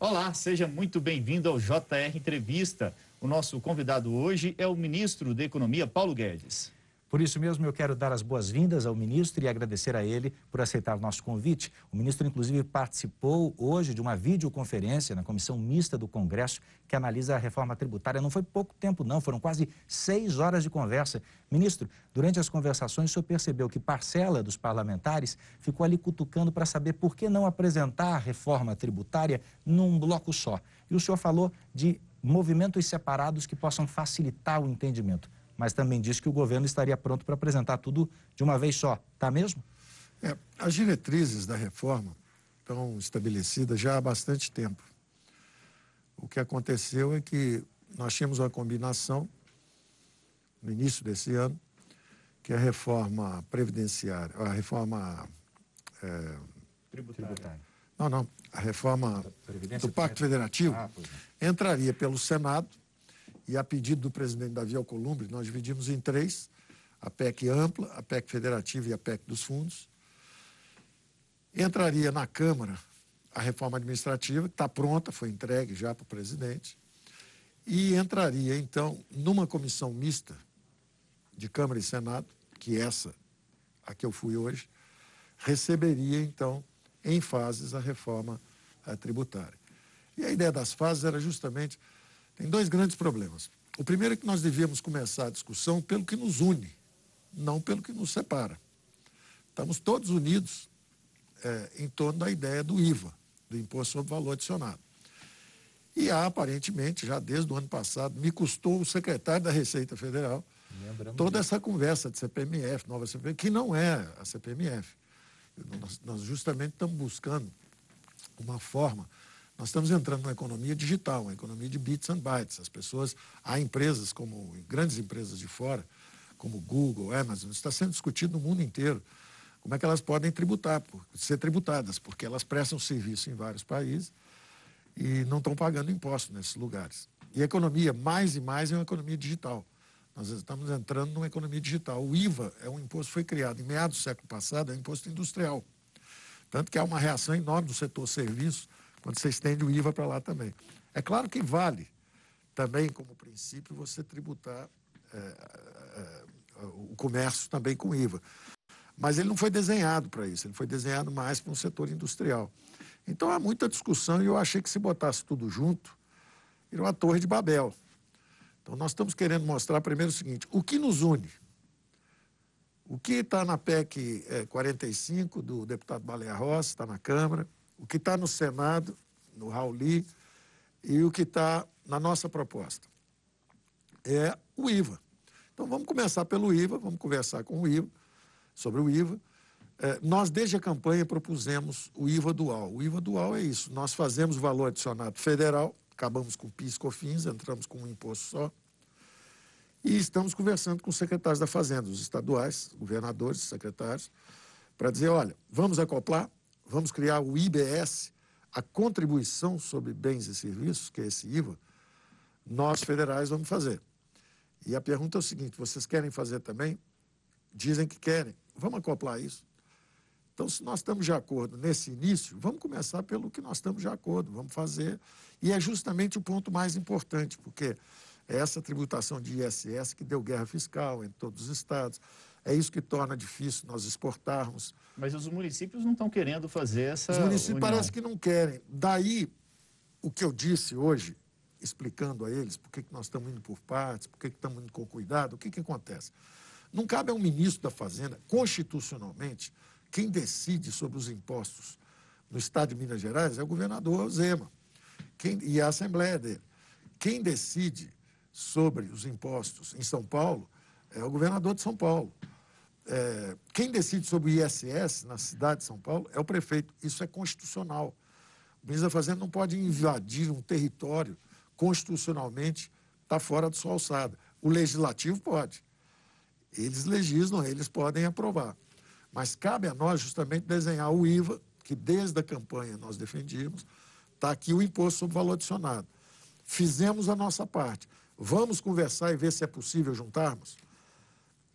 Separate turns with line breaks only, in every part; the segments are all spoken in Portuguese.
Olá, seja muito bem-vindo ao JR Entrevista. O nosso convidado hoje é o ministro da Economia, Paulo Guedes.
Por isso mesmo, eu quero dar as boas-vindas ao ministro e agradecer a ele por aceitar o nosso convite. O ministro, inclusive, participou hoje de uma videoconferência na Comissão Mista do Congresso que analisa a reforma tributária. Não foi pouco tempo, não, foram quase seis horas de conversa. Ministro, durante as conversações, o senhor percebeu que parcela dos parlamentares ficou ali cutucando para saber por que não apresentar a reforma tributária num bloco só. E o senhor falou de movimentos separados que possam facilitar o entendimento mas também disse que o governo estaria pronto para apresentar tudo de uma vez só. Está mesmo?
É, as diretrizes da reforma estão estabelecidas já há bastante tempo. O que aconteceu é que nós tínhamos uma combinação no início desse ano, que a reforma previdenciária, a reforma
é, tributária.
Não, não. A reforma do Pacto Federativo ah, é. entraria pelo Senado e a pedido do presidente Davi Alcolumbre, nós dividimos em três, a PEC ampla, a PEC federativa e a PEC dos fundos. Entraria na Câmara a reforma administrativa, que está pronta, foi entregue já para o presidente, e entraria, então, numa comissão mista de Câmara e Senado, que essa, a que eu fui hoje, receberia, então, em fases a reforma a tributária. E a ideia das fases era justamente tem dois grandes problemas. O primeiro é que nós devíamos começar a discussão pelo que nos une, não pelo que nos separa. Estamos todos unidos é, em torno da ideia do IVA, do Imposto sobre Valor Adicionado. E há, aparentemente, já desde o ano passado, me custou o secretário da Receita Federal Lembramos toda disso. essa conversa de CPMF, nova CPMF, que não é a CPMF. Nós, nós justamente estamos buscando uma forma nós estamos entrando numa economia digital, uma economia de bits and bytes. As pessoas, há empresas como grandes empresas de fora, como Google, Amazon, está sendo discutido no mundo inteiro como é que elas podem tributar, ser tributadas, porque elas prestam serviço em vários países e não estão pagando imposto nesses lugares. E a economia, mais e mais, é uma economia digital. Nós estamos entrando numa economia digital. O IVA é um imposto que foi criado em meados do século passado, é um imposto industrial. Tanto que há uma reação enorme do setor serviço quando você estende o IVA para lá também. É claro que vale também, como princípio, você tributar é, é, o comércio também com IVA. Mas ele não foi desenhado para isso, ele foi desenhado mais para um setor industrial. Então há muita discussão e eu achei que se botasse tudo junto, era uma torre de Babel. Então nós estamos querendo mostrar primeiro o seguinte: o que nos une? O que está na PEC 45 do deputado Baleia Rossi, está na Câmara, o que está no Senado, no Rauli, e o que está na nossa proposta. É o IVA. Então vamos começar pelo IVA, vamos conversar com o IVA, sobre o IVA. É, nós, desde a campanha, propusemos o IVA dual. O IVA dual é isso: nós fazemos valor adicionado federal, acabamos com PIS COFINS, entramos com um imposto só. E estamos conversando com os secretários da Fazenda, os estaduais, governadores, secretários, para dizer: olha, vamos acoplar, vamos criar o IBS, a contribuição sobre bens e serviços, que é esse IVA, nós federais vamos fazer. E a pergunta é o seguinte: vocês querem fazer também? Dizem que querem. Vamos acoplar isso. Então, se nós estamos de acordo nesse início, vamos começar pelo que nós estamos de acordo, vamos fazer. E é justamente o ponto mais importante, porque é essa tributação de ISS que deu guerra fiscal em todos os estados. É isso que torna difícil nós exportarmos.
Mas os municípios não estão querendo fazer essa.
Os municípios união. parece que não querem. Daí, o que eu disse hoje, explicando a eles por que, que nós estamos indo por partes, por que, que estamos indo com cuidado, o que, que acontece? Não cabe a um ministro da Fazenda, constitucionalmente, quem decide sobre os impostos no estado de Minas Gerais é o governador Zema quem, e a Assembleia dele. Quem decide sobre os impostos em São Paulo é o governador de São Paulo. É, quem decide sobre o ISS na cidade de São Paulo é o prefeito. Isso é constitucional. O ministro da Fazenda não pode invadir um território constitucionalmente está fora de sua alçada. O legislativo pode. Eles legislam, eles podem aprovar. Mas cabe a nós justamente desenhar o IVA, que desde a campanha nós defendíamos, está aqui o imposto sobre valor adicionado. Fizemos a nossa parte. Vamos conversar e ver se é possível juntarmos?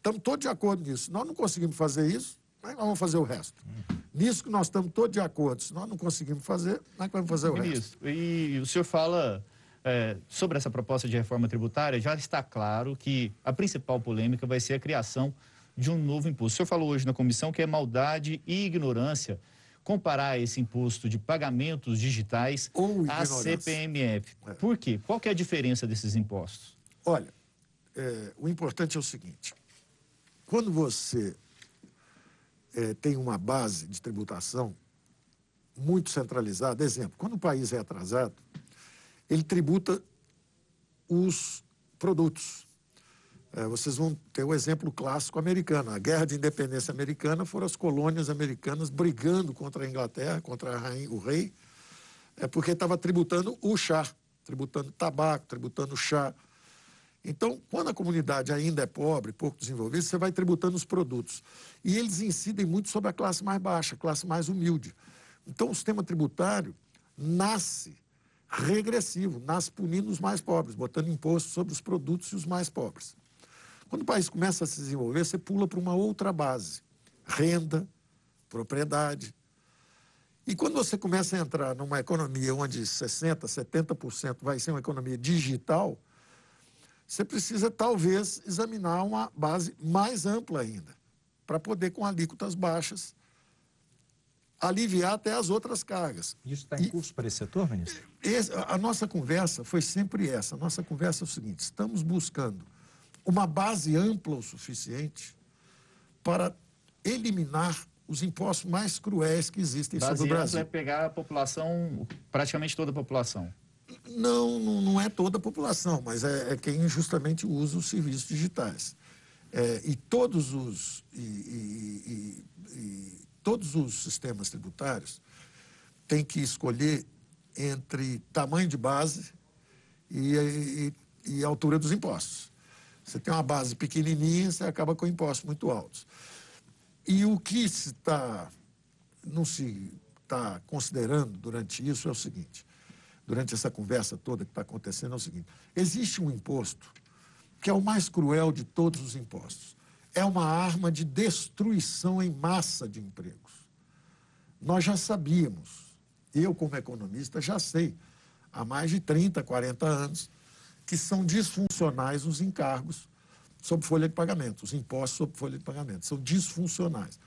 Estamos todos de acordo nisso. Nós não conseguimos fazer isso, Mas nós vamos fazer o resto. Nisso que nós estamos todos de acordo. Se nós não conseguimos fazer, nós vamos fazer o
Ministro,
resto.
E o senhor fala é, sobre essa proposta de reforma tributária, já está claro que a principal polêmica vai ser a criação de um novo imposto. O senhor falou hoje na comissão que é maldade e ignorância comparar esse imposto de pagamentos digitais
Ou
à. CPMF.
É.
Por quê? Qual que é a diferença desses impostos?
Olha, é, o importante é o seguinte: quando você é, tem uma base de tributação muito centralizada, exemplo, quando o país é atrasado, ele tributa os produtos. É, vocês vão ter o exemplo clássico americano. A guerra de independência americana foram as colônias americanas brigando contra a Inglaterra, contra a rainha, o rei, é porque estava tributando o chá, tributando tabaco, tributando chá. Então, quando a comunidade ainda é pobre, pouco desenvolvida, você vai tributando os produtos. E eles incidem muito sobre a classe mais baixa, a classe mais humilde. Então, o sistema tributário nasce regressivo, nasce punindo os mais pobres, botando imposto sobre os produtos e os mais pobres. Quando o país começa a se desenvolver, você pula para uma outra base: renda, propriedade. E quando você começa a entrar numa economia onde 60%, 70% vai ser uma economia digital, você precisa talvez examinar uma base mais ampla ainda, para poder, com alíquotas baixas, aliviar até as outras cargas.
Isso está em
E-
curso para esse setor, ministro?
Esse- a nossa conversa foi sempre essa. A nossa conversa é o seguinte: estamos buscando uma base ampla o suficiente para eliminar os impostos mais cruéis que existem sobre o Brasil.
é pegar a população, praticamente toda a população.
Não, não, é toda a população, mas é, é quem justamente usa os serviços digitais. É, e todos os e, e- e- e todos os sistemas tributários têm que escolher entre tamanho de base e, altura dos impostos. Você tem uma base pequenininha, você acaba com impostos muito altos. E o que se está não se está considerando durante isso é o seguinte: durante essa conversa toda que está acontecendo é o seguinte: existe um imposto que é o mais cruel de todos os impostos. É uma arma de destruição em massa de empregos. Nós já sabíamos, eu como economista já sei, há mais de 30, 40 anos, que são disfuncionais os encargos sob folha de pagamento, os impostos sob folha de pagamento, são disfuncionais.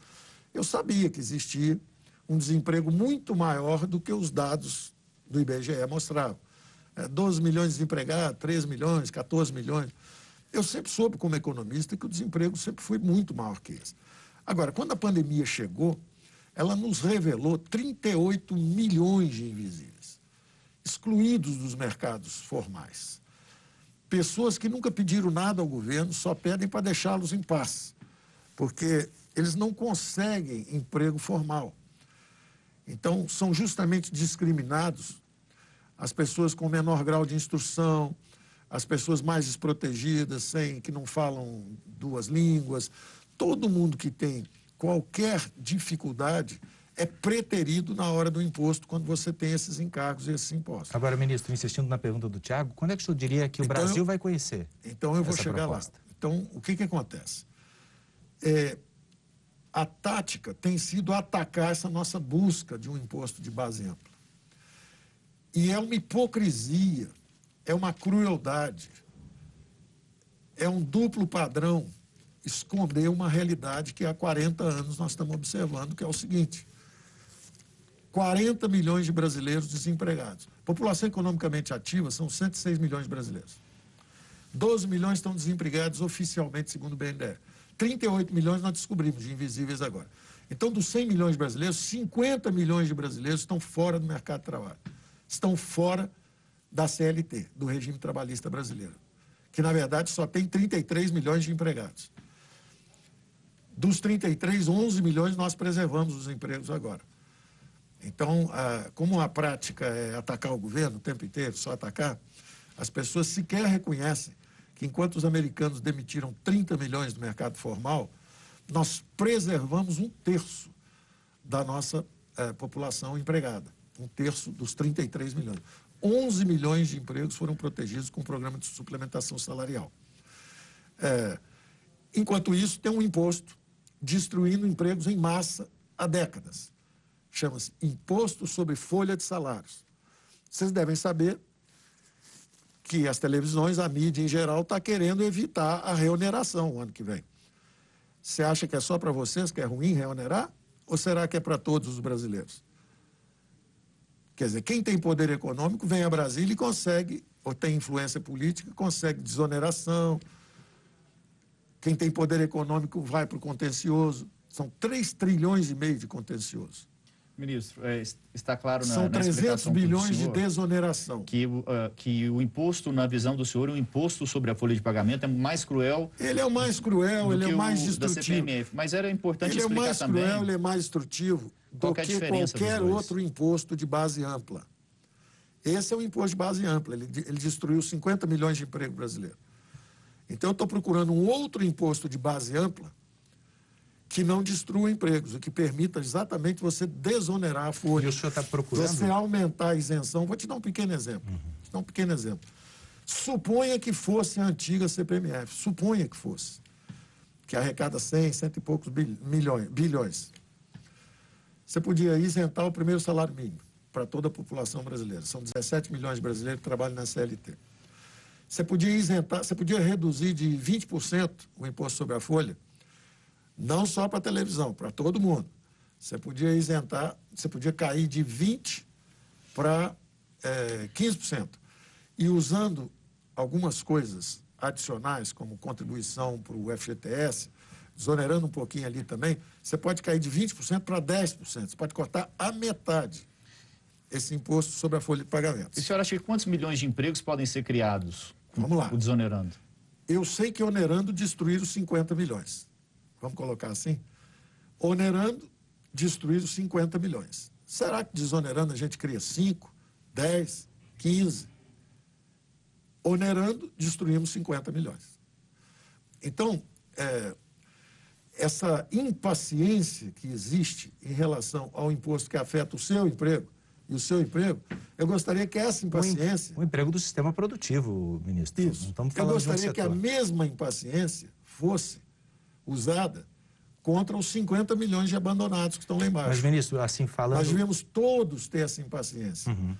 Eu sabia que existia um desemprego muito maior do que os dados do IBGE mostravam. É, 12 milhões de desempregados, 13 milhões, 14 milhões. Eu sempre soube, como economista, que o desemprego sempre foi muito maior que esse. Agora, quando a pandemia chegou, ela nos revelou 38 milhões de invisíveis, excluídos dos mercados formais. Pessoas que nunca pediram nada ao governo, só pedem para deixá-los em paz, porque eles não conseguem emprego formal. Então, são justamente discriminados as pessoas com menor grau de instrução, as pessoas mais desprotegidas, sem, que não falam duas línguas. Todo mundo que tem qualquer dificuldade é preterido na hora do imposto quando você tem esses encargos e esses impostos.
Agora, ministro, insistindo na pergunta do Tiago, quando é que o senhor diria que o
Então,
Brasil vai conhecer?
Então eu vou chegar
proposta?
lá. Então, o que, que acontece? É, a tática tem sido atacar essa nossa busca de um imposto de base ampla. E é uma hipocrisia, é uma crueldade, é um duplo padrão esconder uma realidade que há 40 anos nós estamos observando, que é o seguinte: 40 milhões de brasileiros desempregados. População economicamente ativa são 106 milhões de brasileiros. 12 milhões estão desempregados oficialmente, segundo o BNDES. 38 milhões nós descobrimos de invisíveis agora. Então, dos 100 milhões de brasileiros, 50 milhões de brasileiros estão fora do mercado de trabalho. Estão fora da CLT, do regime trabalhista brasileiro, que na verdade só tem 33 milhões de empregados. Dos 33, 11 milhões nós preservamos os empregos agora. Então, como a prática é atacar o governo o tempo inteiro, só atacar, as pessoas sequer reconhecem que enquanto os americanos demitiram 30 milhões do mercado formal, nós preservamos um terço da nossa eh, população empregada, um terço dos 33 milhões. 11 milhões de empregos foram protegidos com o programa de suplementação salarial. É, enquanto isso, tem um imposto destruindo empregos em massa há décadas. Chama-se Imposto sobre Folha de Salários. Vocês devem saber que as televisões, a mídia em geral, está querendo evitar a reoneração o ano que vem. Você acha que é só para vocês que é ruim reonerar? Ou será que é para todos os brasileiros? Quer dizer, quem tem poder econômico vem a Brasília e consegue, ou tem influência política, consegue desoneração. Quem tem poder econômico vai para o contencioso. São 3 trilhões e meio de contencioso.
Ministro, é, está claro na
São 300
na
bilhões de desoneração.
Que, uh, que o imposto, na visão do senhor, o imposto sobre a folha de pagamento é mais cruel.
Ele é o mais cruel, ele é o mais destrutivo.
Mas era importante
ele
explicar
também. Ele é mais cruel, ele é mais destrutivo do que qualquer outro imposto de base ampla. Esse é o imposto de base ampla. Ele, ele destruiu 50 milhões de emprego brasileiro. Então, eu estou procurando um outro imposto de base ampla que não destrua empregos, o que permita exatamente você desonerar a folha.
E o senhor está procurando?
Você aumentar a isenção. Vou te dar um pequeno exemplo. Uhum. Vou te dar um pequeno exemplo. Suponha que fosse a antiga CPMF. Suponha que fosse. Que arrecada 100, cento e poucos milhões, bilhões. Você podia isentar o primeiro salário mínimo para toda a população brasileira. São 17 milhões de brasileiros que trabalham na CLT. Você podia isentar, você podia reduzir de 20% o imposto sobre a folha não só para a televisão, para todo mundo. Você podia isentar, você podia cair de 20% para é, 15%. E usando algumas coisas adicionais, como contribuição para o FGTS, desonerando um pouquinho ali também, você pode cair de 20% para 10%. Você pode cortar a metade esse imposto sobre a folha de pagamento.
E o senhor acha que quantos milhões de empregos podem ser criados?
Vamos lá.
O desonerando.
Eu sei que onerando destruir os 50 milhões vamos colocar assim, onerando, destruir os 50 milhões. Será que desonerando a gente cria 5, 10, 15? Onerando, destruímos 50 milhões. Então, é, essa impaciência que existe em relação ao imposto que afeta o seu emprego e o seu emprego, eu gostaria que essa impaciência.
O, emprego do sistema produtivo, ministro.
Isso. eu gostaria que a mesma impaciência fosse usada contra os 50 milhões de abandonados que estão lá embaixo.
Mas, ministro, assim falando.
Nós devemos todos ter essa impaciência.
Uhum.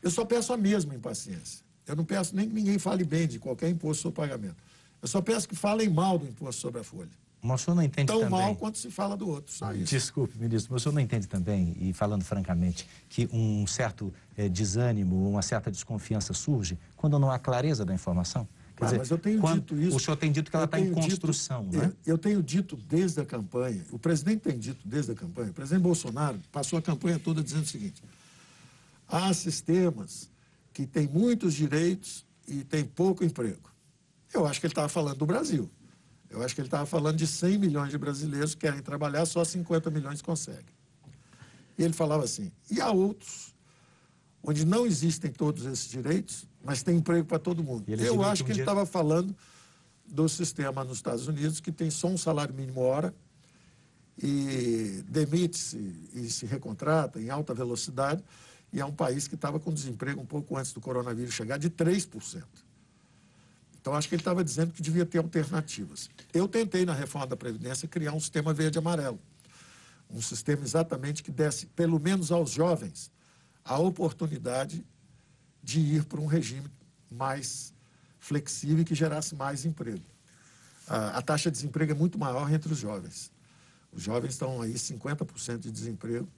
Eu só peço a mesma impaciência. Eu não peço nem que ninguém fale bem de qualquer imposto sobre pagamento. Eu só peço que falem mal do imposto sobre a folha.
Mas o senhor não entende
Tão
também...
mal quanto se fala do outro, só isso.
Desculpe, ministro, mas o senhor não entende também, e falando francamente, que um certo é, desânimo, uma certa desconfiança surge quando não há clareza da informação?
Quer ah, dizer, mas eu tenho quando, dito isso.
O senhor tem dito que ela está em construção,
dito,
né?
Eu tenho dito desde a campanha, o presidente tem dito desde a campanha, o presidente Bolsonaro passou a campanha toda dizendo o seguinte: há sistemas que têm muitos direitos e têm pouco emprego. Eu acho que ele estava falando do Brasil. Eu acho que ele estava falando de 100 milhões de brasileiros que querem trabalhar, só 50 milhões conseguem. E ele falava assim: e há outros, onde não existem todos esses direitos, mas tem emprego para todo mundo. Eu acho que, ele estava falando do sistema nos Estados Unidos que tem só um salário mínimo hora e demite-se e se recontrata em alta velocidade e é um país que estava com desemprego um pouco antes do coronavírus chegar de 3%. Então, acho que ele estava dizendo que devia ter alternativas. Eu tentei, na reforma da Previdência, criar um sistema verde-amarelo. Um sistema exatamente que desse, pelo menos aos jovens, a oportunidade de ir para um regime mais flexível e que gerasse mais emprego. A, a taxa de desemprego é muito maior entre os jovens. Os jovens estão aí 50% de desemprego.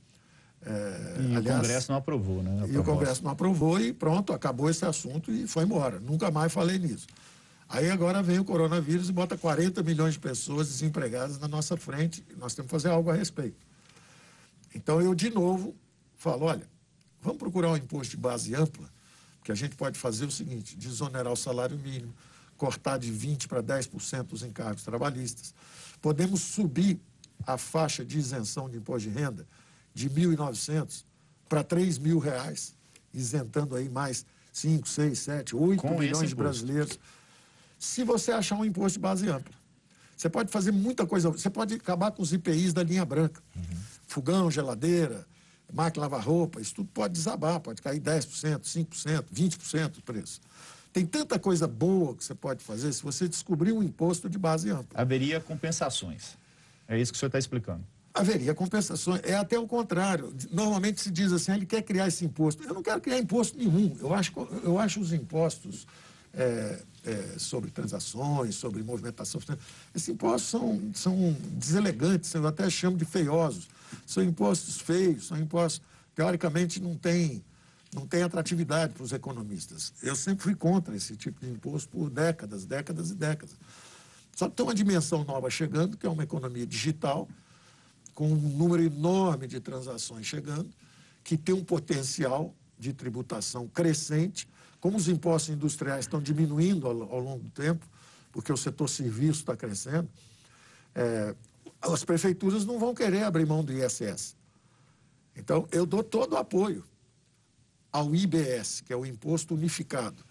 É, e aliás, o Congresso não aprovou, né?
E o Congresso não aprovou e pronto, acabou esse assunto e foi embora. Nunca mais falei nisso. Aí agora vem o coronavírus e bota 40 milhões de pessoas desempregadas na nossa frente. Nós temos que fazer algo a respeito. Então eu, de novo, falo: olha, vamos procurar um imposto de base ampla que a gente pode fazer o seguinte: desonerar o salário mínimo, cortar de 20% para 10% os encargos trabalhistas. Podemos subir a faixa de isenção de imposto de renda de 1.900 para R$ mil reais, isentando aí mais 5, 6, 7, 8 Com milhões de brasileiros. Se você achar um imposto de base ampla. Você pode fazer muita coisa. Você pode acabar com os IPIs da linha branca. Uhum. Fogão, geladeira, máquina lavar roupa, isso tudo pode desabar, pode cair 10%, 5%, 20% do preço. Tem tanta coisa boa que você pode fazer se você descobrir um imposto de base ampla.
Haveria compensações. É isso que o senhor está explicando.
Haveria compensações. É até o contrário. Normalmente se diz assim, ah, ele quer criar esse imposto. Eu não quero criar imposto nenhum. Eu acho, eu acho os impostos é, é, sobre transações, sobre movimentação. Esses impostos são, são deselegantes, eu até chamo de feiosos. São impostos feios, são impostos, teoricamente, não têm não tem atratividade para os economistas. Eu sempre fui contra esse tipo de imposto por décadas, décadas e décadas. Só que tem uma dimensão nova chegando, que é uma economia digital, com um número enorme de transações chegando, que tem um potencial de tributação crescente como os impostos industriais estão diminuindo ao, ao longo do tempo, porque o setor serviço está crescendo, é, as prefeituras não vão querer abrir mão do ISS. Então, eu dou todo o apoio ao IBS, que é o Imposto Unificado.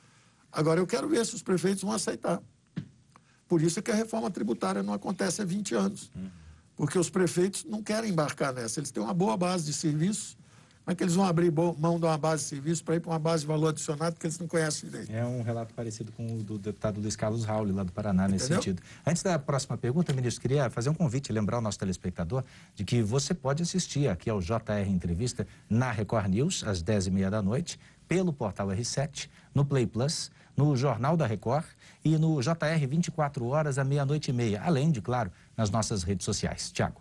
Agora, eu quero ver se os prefeitos vão aceitar. Por isso é que a reforma tributária não acontece há 20 anos. Porque os prefeitos não querem embarcar nessa. Eles têm uma boa base de serviços, como é que eles vão abrir mão de uma base de serviço para ir para uma base de valor adicionado que eles não conhecem direito?
É um relato parecido com o do deputado Luiz Carlos Raul, lá do Paraná, nesse Entendeu? sentido. Antes da próxima pergunta, ministro, queria fazer um convite, lembrar o nosso telespectador de que você pode assistir aqui ao JR Entrevista na Record News, às 10h30 da noite, pelo portal R7, no Play Plus, no Jornal da Record e no JR 24 horas à meia-noite e meia, além de, claro, nas nossas redes sociais. Tiago.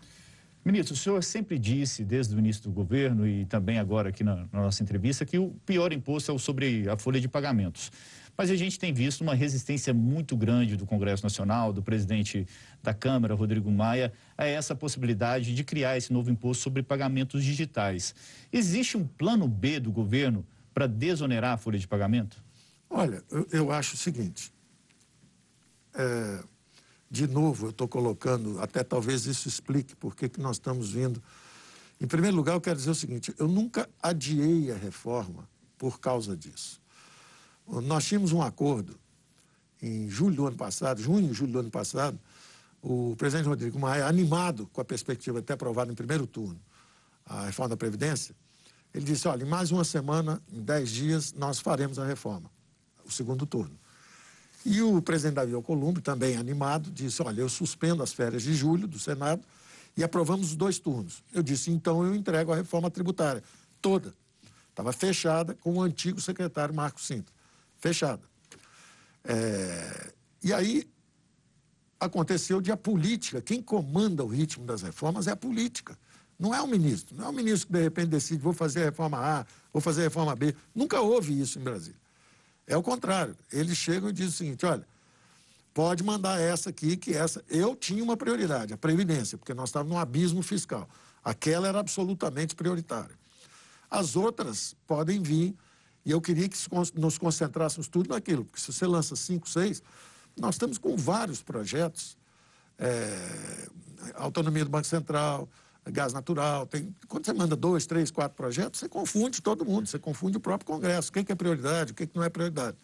Ministro, o senhor sempre disse, desde o início do governo e também agora aqui na, na, nossa entrevista, que o pior imposto é o sobre a folha de pagamentos. Mas a gente tem visto uma resistência muito grande do Congresso Nacional, do presidente da Câmara, Rodrigo Maia, a essa possibilidade de criar esse novo imposto sobre pagamentos digitais. Existe um plano B do governo para desonerar a folha de pagamento?
Olha, eu, eu acho o seguinte. É de novo, eu estou colocando, até talvez isso explique por que nós estamos vindo. Em primeiro lugar, eu quero dizer o seguinte: eu nunca adiei a reforma por causa disso. Nós tínhamos um acordo em julho do ano passado, junho, julho do ano passado, o presidente Rodrigo Maia, animado com a perspectiva de ter aprovado em primeiro turno a reforma da Previdência, ele disse: olha, em mais uma semana, em dez dias, nós faremos a reforma, o segundo turno. E o presidente Davi Alcolumbre, também animado, disse: Olha, eu suspendo as férias de julho do Senado e aprovamos os dois turnos. Eu disse: Então eu entrego a reforma tributária toda. Estava fechada com o antigo secretário Marco Sintra. Fechada. É... E aí aconteceu de a política, quem comanda o ritmo das reformas é a política. Não é o ministro. Não é o ministro que de repente decide: vou fazer a reforma A, vou fazer a reforma B. Nunca houve isso em Brasília. É o contrário. Eles chegam e dizem o seguinte: olha, pode mandar essa aqui, que essa. Eu tinha uma prioridade, a Previdência, porque nós estávamos num abismo fiscal. Aquela era absolutamente prioritária. As outras podem vir, e eu queria que nos concentrássemos tudo naquilo, porque se você lança cinco, seis, nós estamos com vários projetos. É, autonomia do Banco Central, gás natural. Tem, quando você manda dois, três, quatro projetos, você confunde todo mundo, você confunde o próprio Congresso. O que é prioridade, o que não é prioridade.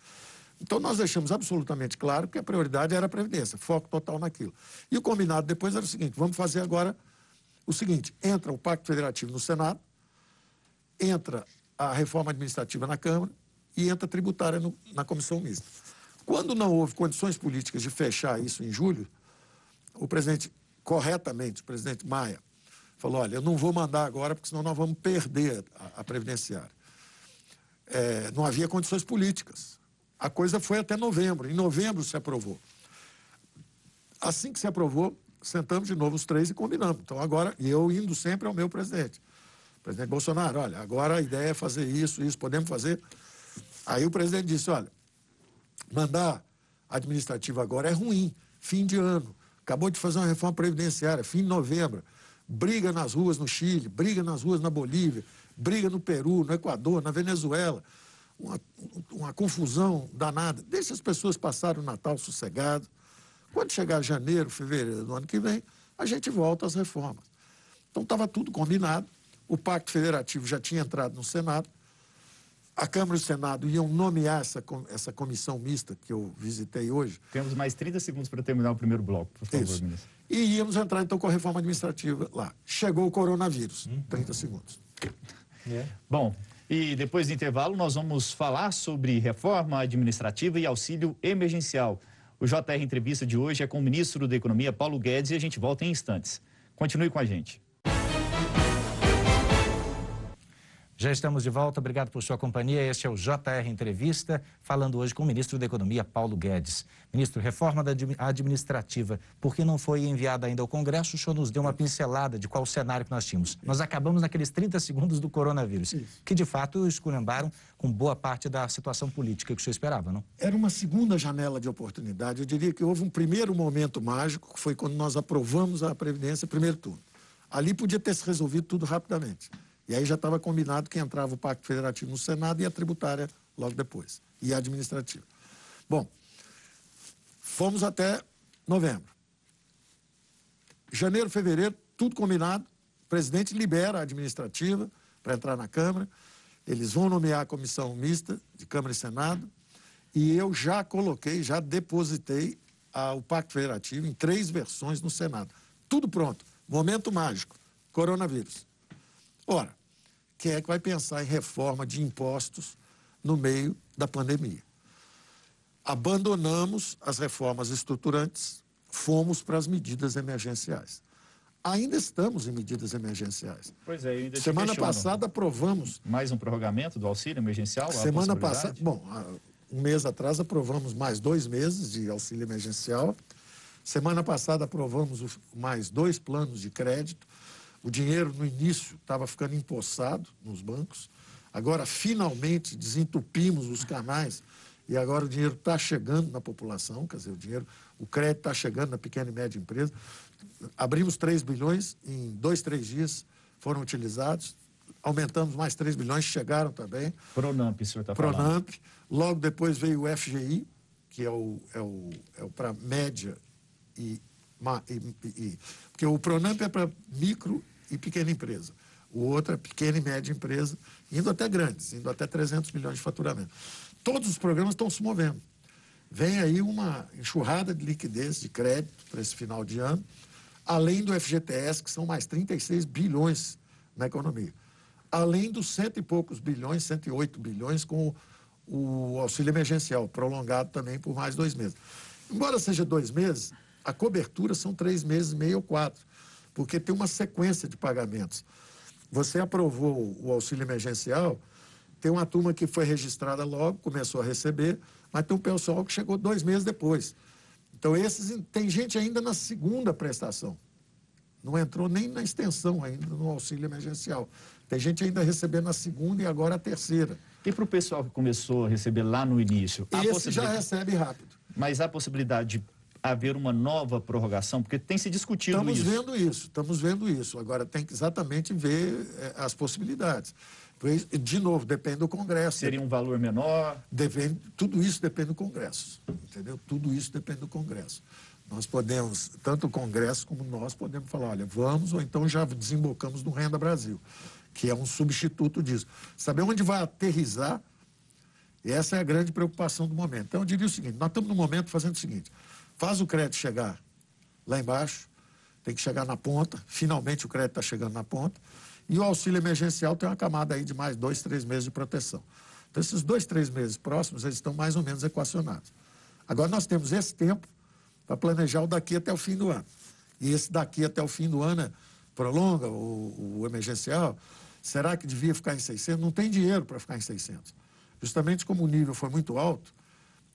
Então, nós deixamos absolutamente claro que a prioridade era a Previdência, foco total naquilo. E o combinado depois era o seguinte: vamos fazer agora o seguinte: entra o Pacto Federativo no Senado, entra a reforma administrativa na Câmara e entra a tributária no, na comissão mista. Quando não houve condições políticas de fechar isso em julho, o presidente, corretamente, o presidente Maia, falou: olha, eu não vou mandar agora, porque senão nós vamos perder a, a previdenciária. É, não havia condições políticas. A coisa foi até novembro. Em novembro se aprovou. Assim que se aprovou, sentamos de novo os três e combinamos. Então, agora, eu indo sempre ao meu presidente. Presidente Bolsonaro, olha, agora a ideia é fazer isso, isso, podemos fazer. Aí o presidente disse: olha, mandar administrativo agora é ruim, fim de ano. Acabou de fazer uma reforma previdenciária, fim de novembro briga nas ruas no Chile, briga nas ruas na Bolívia, briga no Peru, no Equador, na Venezuela. Uma, uma confusão danada. Deixa as pessoas passarem o Natal sossegado. Quando chegar janeiro, fevereiro do ano que vem, a gente volta às reformas. Então estava tudo combinado. O Pacto Federativo já tinha entrado no Senado. A Câmara e o Senado iam nomear essa, essa comissão mista que eu visitei hoje.
Temos mais 30 segundos para terminar o primeiro bloco, por favor,
Isso.
ministro.
E íamos entrar então com a reforma administrativa lá. Chegou o coronavírus, 30 segundos.
É. Bom, e depois do intervalo nós vamos falar sobre reforma administrativa e auxílio emergencial. O JR Entrevista de hoje é com o ministro da Economia, Paulo Guedes, e a gente volta em instantes. Continue com a gente.
Já estamos de volta, obrigado por sua companhia. Este é o JR Entrevista, falando hoje com o ministro da Economia, Paulo Guedes. Ministro, reforma da administrativa, por que não foi enviada ainda ao Congresso? O senhor nos deu uma pincelada de qual o cenário que nós tínhamos. Nós acabamos naqueles 30 segundos do coronavírus, que de fato esculhambaram com boa parte da situação política que o senhor esperava, não?
Era uma segunda janela de oportunidade. Eu diria que houve um primeiro momento mágico, que foi quando nós aprovamos a Previdência, primeiro turno. Ali podia ter se resolvido tudo rapidamente. E aí já estava combinado que entrava o Pacto Federativo no Senado e a tributária logo depois, e a administrativa. Bom, fomos até novembro. Janeiro, fevereiro, tudo combinado. O presidente libera a administrativa para entrar na Câmara. Eles vão nomear a comissão mista de Câmara e Senado. E eu já coloquei, já depositei a, o Pacto Federativo em três versões no Senado. Tudo pronto. Momento mágico. Coronavírus. Ora, quem é que vai pensar em reforma de impostos no meio da pandemia? Abandonamos as reformas estruturantes, fomos para as medidas emergenciais. Ainda estamos em medidas emergenciais.
Pois é, ainda
Semana passada aprovamos.
Mais um prorrogamento do auxílio emergencial?
Semana passada. Bom, um mês atrás aprovamos mais dois meses de auxílio emergencial. Semana passada aprovamos mais dois planos de crédito. O dinheiro no início estava ficando empossado nos bancos. Agora, finalmente, desentupimos os canais e agora o dinheiro está chegando na população, quer dizer, o dinheiro, o crédito está chegando na pequena e média empresa. Abrimos 3 bilhões, em dois, três dias foram utilizados. Aumentamos mais 3 bilhões, chegaram também.
Pronamp, o senhor está falando.
Pronamp. Logo depois veio o FGI, que é o, é o, é o para média e, e, e, Porque o Pronamp é para micro e pequena empresa. O outro é pequena e média empresa, indo até grandes, indo até 300 milhões de faturamento. Todos os programas estão se movendo. Vem aí uma enxurrada de liquidez, de crédito para esse final de ano, além do FGTS, que são mais 36 bilhões na economia. Além dos cento e poucos bilhões, 108 bilhões, com o, auxílio emergencial, prolongado também por mais dois meses. Embora seja dois meses, a cobertura são três meses e meio ou quatro porque tem uma sequência de pagamentos. Você aprovou o auxílio emergencial, tem uma turma que foi registrada logo, começou a receber, mas tem um pessoal que chegou dois meses depois. Então, esses tem gente ainda na segunda prestação. Não entrou nem na extensão ainda no auxílio emergencial. Tem gente ainda recebendo a segunda e agora a terceira.
E para o pessoal que começou a receber lá no início?
Esse possibilidade... já recebe rápido.
Mas há possibilidade de haver uma nova prorrogação? Porque tem se discutido
estamos
isso.
Estamos vendo isso, estamos vendo isso. Agora tem que exatamente ver é, as possibilidades. De novo, depende do Congresso.
Seria um valor menor?
Depende, tudo isso depende do Congresso, entendeu? Tudo isso depende do Congresso. Nós podemos, tanto o Congresso como nós, podemos falar, olha, vamos, ou então já desembocamos no Renda Brasil, que é um substituto disso. Saber onde vai aterrizar, essa é a grande preocupação do momento. Então, eu diria o seguinte, nós estamos no momento fazendo o seguinte, Faz o crédito chegar lá embaixo, tem que chegar na ponta, finalmente o crédito está chegando na ponta, e o auxílio emergencial tem uma camada aí de mais dois, três meses de proteção. Então, esses dois, três meses próximos, eles estão mais ou menos equacionados. Agora, nós temos esse tempo para planejar o daqui até o fim do ano. E esse daqui até o fim do ano é, prolonga o, o emergencial. Será que devia ficar em 600? Não tem dinheiro para ficar em 600. Justamente como o nível foi muito alto,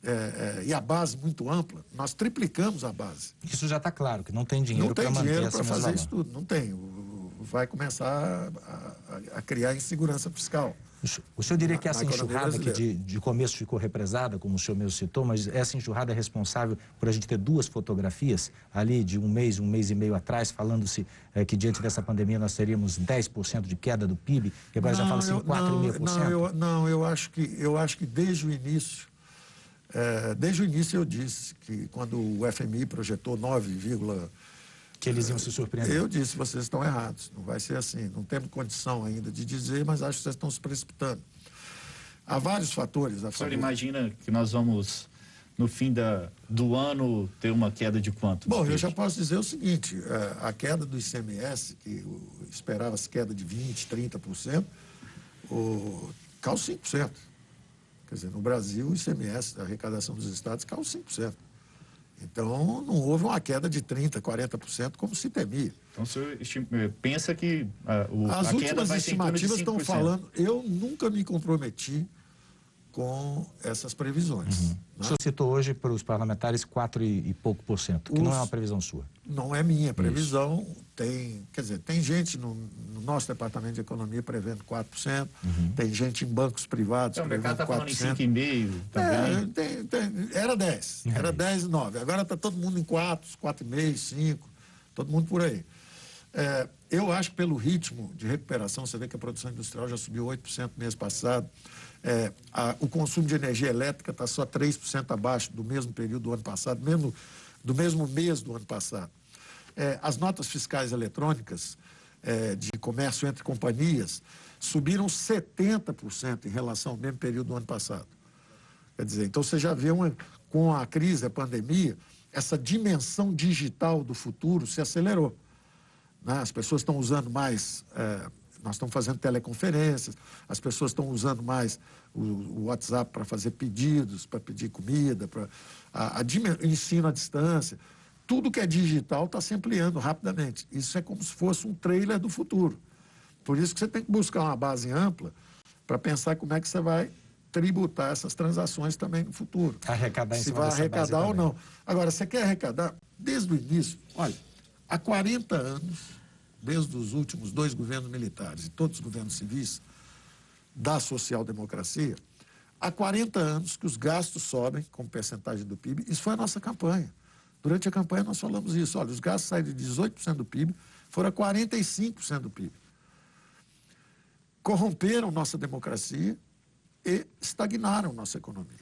é, é, e a base muito ampla, nós triplicamos a base.
Isso já está claro, que não tem dinheiro para manter
Não tem dinheiro para fazer isso tudo, não tem. Vai começar a, a, a criar insegurança fiscal.
O senhor diria que essa enxurrada que de, de começo ficou represada, como o senhor mesmo citou, mas essa enxurrada é responsável por a gente ter duas fotografias ali de um mês, um mês e meio atrás, falando-se é, que diante dessa pandemia nós teríamos 10% de queda do PIB, e agora não, já fala-se em 4,5%?
Não, eu, não eu, acho que, eu acho que desde o início é, desde o início eu disse que quando o FMI projetou 9,
que eles iam se surpreender.
Eu disse, vocês estão errados, não vai ser assim. Não temos condição ainda de dizer, mas acho que vocês estão se precipitando. Há vários fatores
a. O senhor imagina que nós vamos, no fim da, do ano, ter uma queda de quanto?
Bom, eu já posso dizer o seguinte, é, a queda do ICMS, que esperava-se queda de 20%, 30%, o, caiu 5%. Quer dizer, no Brasil, o ICMS, a arrecadação dos estados, caiu 5%. Então, não houve uma queda de 30%, 40%, como se temia.
Então, o senhor eh, pensa que uh, o,
As a últimas estimativas estão falando. Eu nunca me comprometi com essas previsões. Uhum. Né?
O senhor citou hoje para os parlamentares 4 e, e pouco por cento, que os, não é uma previsão sua.
Não é minha previsão. Isso. Tem, quer dizer, tem gente no, no, nosso departamento de economia prevendo 4%, uhum. tem gente em bancos privados então, prevendo 4%. O mercado está falando em 5,5% também. É, tem, tem, era 10, é. era 10 e 9. Agora está todo mundo em 4, 4,5, 5, todo mundo por aí. É, eu acho que pelo ritmo de recuperação, você vê que a produção industrial já subiu 8% no mês passado, é, a, o consumo de energia elétrica está só 3% abaixo do mesmo período do ano passado, mesmo, do mesmo mês do ano passado. É, as notas fiscais eletrônicas é, de comércio entre companhias subiram 70% em relação ao mesmo período do ano passado. Quer dizer, então você já vê uma, com a crise, a pandemia, essa dimensão digital do futuro se acelerou. Né? As pessoas estão usando mais é, nós estamos fazendo teleconferências, as pessoas estão usando mais o, o WhatsApp para fazer pedidos, para pedir comida, para a, a, ensino à distância. Tudo que é digital está se ampliando rapidamente. Isso é como se fosse um trailer do futuro. Por isso que você tem que buscar uma base ampla para pensar como é que você vai tributar essas transações também no futuro.
Arrecadar em
Se vai arrecadar ou não. Agora, você quer arrecadar desde o início? Olha, há 40 anos desde os últimos dois governos militares e todos os governos civis da social-democracia, há 40 anos que os gastos sobem como percentagem do PIB. Isso foi a nossa campanha. Durante a campanha nós falamos isso. Olha, os gastos saíram de 18% do PIB, foram a 45% do PIB. Corromperam nossa democracia e estagnaram nossa economia.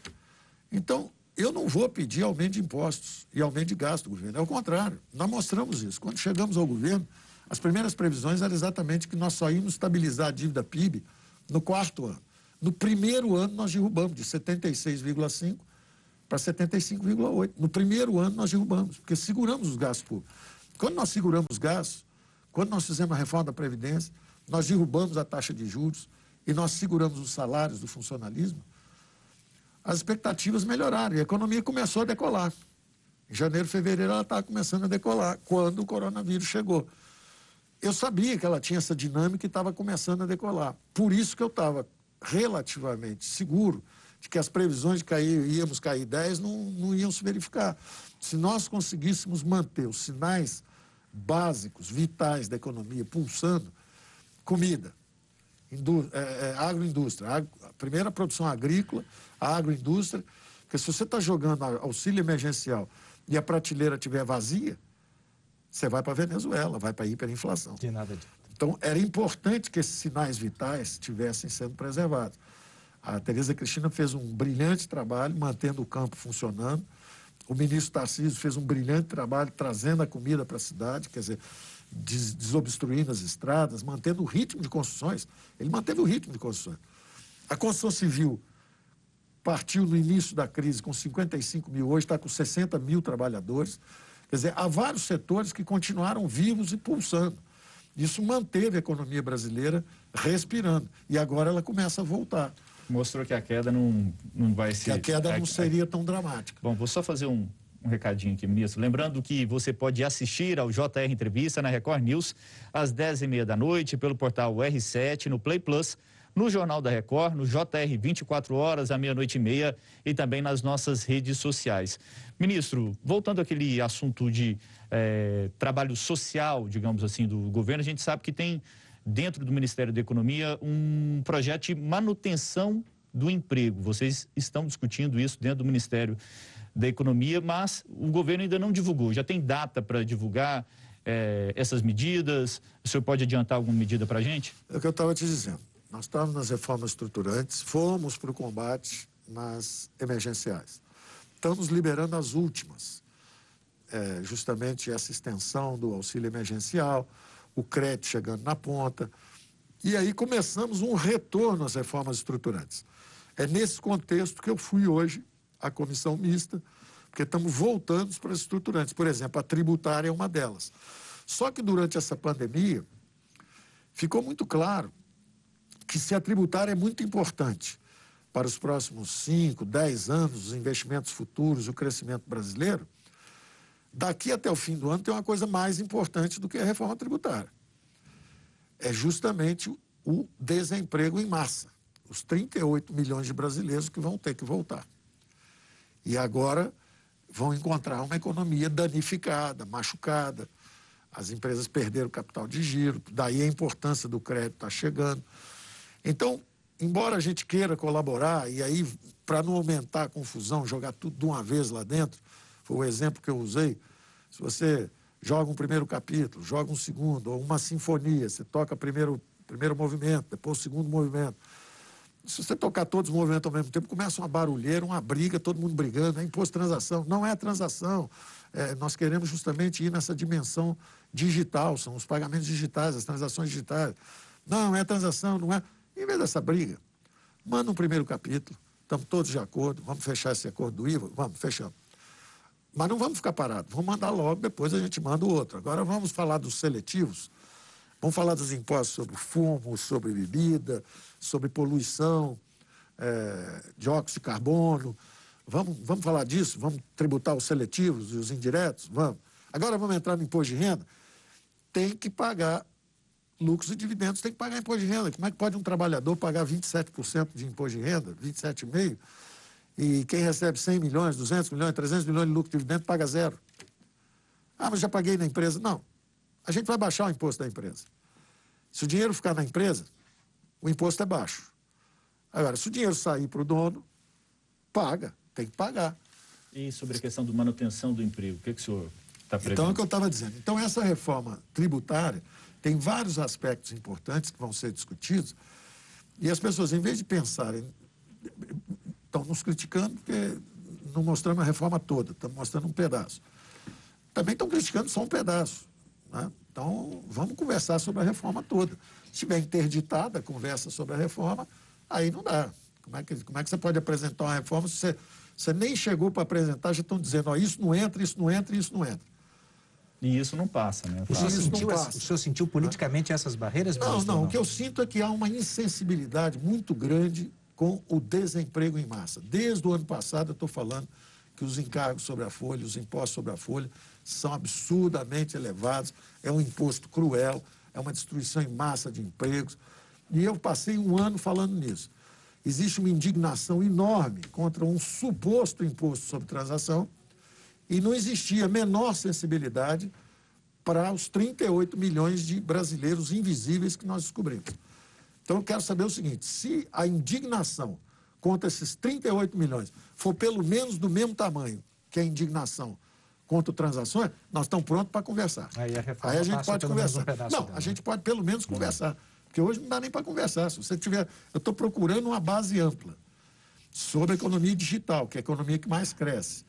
Então, eu não vou pedir aumento de impostos e aumento de gasto do governo. É o contrário. Nós mostramos isso. Quando chegamos ao governo, as primeiras previsões eram exatamente que nós só íamos estabilizar a dívida PIB no quarto ano. No primeiro ano, nós derrubamos de 76,5% para 75,8%. No primeiro ano, nós derrubamos, porque seguramos os gastos públicos. Quando nós seguramos os gastos, quando nós fizemos a reforma da Previdência, nós derrubamos a taxa de juros e nós seguramos os salários do funcionalismo, as expectativas melhoraram e a economia começou a decolar. Em janeiro, fevereiro, ela estava começando a decolar, quando o coronavírus chegou eu sabia que ela tinha essa dinâmica e estava começando a decolar. Por isso que eu estava relativamente seguro de que as previsões de cair, íamos cair 10 não, não iam se verificar. Se nós conseguíssemos manter os sinais básicos, vitais da economia pulsando, comida, indú é, é, agroindústria, ag primeira produção agrícola, a agroindústria, porque se você está jogando auxílio emergencial e a prateleira estiver vazia, você vai para a Venezuela, vai para a hiperinflação.
De nada de...
Então, era importante que esses sinais vitais estivessem sendo preservados. A Tereza Cristina fez um brilhante trabalho mantendo o campo funcionando. O ministro Tarcísio fez um brilhante trabalho trazendo a comida para a cidade, quer dizer, des desobstruindo as estradas, mantendo o ritmo de construções. Ele manteve o ritmo de construções. A construção civil partiu no início da crise com 55 mil, hoje está com 60 mil trabalhadores. Quer dizer, há vários setores que continuaram vivos e pulsando. Isso manteve a economia brasileira respirando. E agora ela começa a voltar.
Mostrou que a queda não, não vai ser.
Que a queda não seria tão dramática.
Bom, vou só fazer um, um recadinho aqui, ministro. Lembrando que você pode assistir ao JR Entrevista na Record News às 10h30 da noite pelo portal R7 no Play Plus no Jornal da Record, no JR 24 horas, à meia-noite e meia e também nas nossas redes sociais. Ministro, voltando àquele assunto de é, trabalho social, digamos assim, do governo, a gente sabe que tem dentro do Ministério da Economia um projeto de manutenção do emprego. Vocês estão discutindo isso dentro do Ministério da Economia, mas o governo ainda não divulgou. Já tem data para divulgar é, essas medidas? O senhor pode adiantar alguma medida para a gente?
É o que eu estava te dizendo. Nós estamos nas reformas estruturantes, fomos para o combate nas emergenciais. Estamos liberando as últimas, é, justamente essa extensão do auxílio emergencial, o crédito chegando na ponta. E aí começamos um retorno às reformas estruturantes. É nesse contexto que eu fui hoje à comissão mista, porque estamos voltando para as estruturantes. Por exemplo, a tributária é uma delas. Só que durante essa pandemia, ficou muito claro que se a tributária é muito importante para os próximos 5, 10 anos, os investimentos futuros, o crescimento brasileiro, Daqui até o fim do ano tem uma coisa mais importante do que a reforma tributária. É justamente o desemprego em massa. Os 38 milhões de brasileiros que vão ter que voltar. E agora vão encontrar uma economia danificada, machucada. As empresas perderam capital de giro, daí a importância do crédito está chegando. Então, embora a gente queira colaborar, e aí, para não aumentar a confusão, jogar tudo de uma vez lá dentro, foi o exemplo que eu usei. Se você joga um primeiro capítulo, joga um segundo, ou uma sinfonia, você toca primeiro primeiro movimento, depois o segundo movimento. Se você tocar todos os movimentos ao mesmo tempo, começa uma barulheira, uma briga, todo mundo brigando, é imposto transação. Não é transação. É, nós queremos justamente ir nessa dimensão digital, são os pagamentos digitais, as transações digitais. Não, é transação, não é. Em vez dessa briga, manda um primeiro capítulo, estamos todos de acordo, vamos fechar esse acordo do IVA? Vamos, fechamos. Mas não vamos ficar parados, vamos mandar logo, depois a gente manda o outro. Agora vamos falar dos seletivos, vamos falar dos impostos sobre fumo, sobre bebida, sobre poluição, é, dióxido de carbono. Vamos, vamos falar disso? Vamos tributar os seletivos e os indiretos? Vamos. Agora vamos entrar no imposto de renda? Tem que pagar lucros e dividendos, tem que pagar imposto de renda. Como é que pode um trabalhador pagar 27% de imposto de renda, 27,5%? E quem recebe 100 milhões, 200 milhões, 300 milhões de lucro de dividendo paga zero. Ah, mas já paguei na empresa. Não. A gente vai baixar o imposto da empresa. Se o dinheiro ficar na empresa, o imposto é baixo. Agora, se o dinheiro sair para o dono, paga, tem que pagar.
E sobre a questão da manutenção do emprego, o que, que o senhor está prevendo?
Então, é o que eu estava dizendo. Então, essa reforma tributária tem vários aspectos importantes que vão ser discutidos, e as pessoas, em vez de pensarem estão nos criticando porque não mostramos a reforma toda, estamos mostrando um pedaço. Também estão criticando só um pedaço. Né? Então, vamos conversar sobre a reforma toda. Se estiver interditada a conversa sobre a reforma, aí não dá. Como é que, como é que você pode apresentar uma reforma se você, você nem chegou para apresentar, já estão dizendo, ó, isso não entra, isso não entra, isso não entra.
E isso não passa, né?
O senhor, sentiu, passa. o senhor sentiu politicamente essas barreiras?
Não, não, não. O que eu sinto é que há uma insensibilidade muito grande com o desemprego em massa. Desde o ano passado eu estou falando que os encargos sobre a folha, os impostos sobre a folha, são absurdamente elevados, é um imposto cruel, é uma destruição em massa de empregos. E eu passei um ano falando nisso. Existe uma indignação enorme contra um suposto imposto sobre transação e não existia a menor sensibilidade para os 38 milhões de brasileiros invisíveis que nós descobrimos. Então, eu quero saber o seguinte: se a indignação contra esses 38 milhões for pelo menos do mesmo tamanho que a indignação contra transações, nós estamos prontos para conversar.
Aí a,
Aí a gente pode conversar. Um não, dela, a gente pode pelo menos conversar. Porque hoje não dá nem para conversar. Se você tiver. Eu estou procurando uma base ampla sobre a economia digital, que é a economia que mais cresce,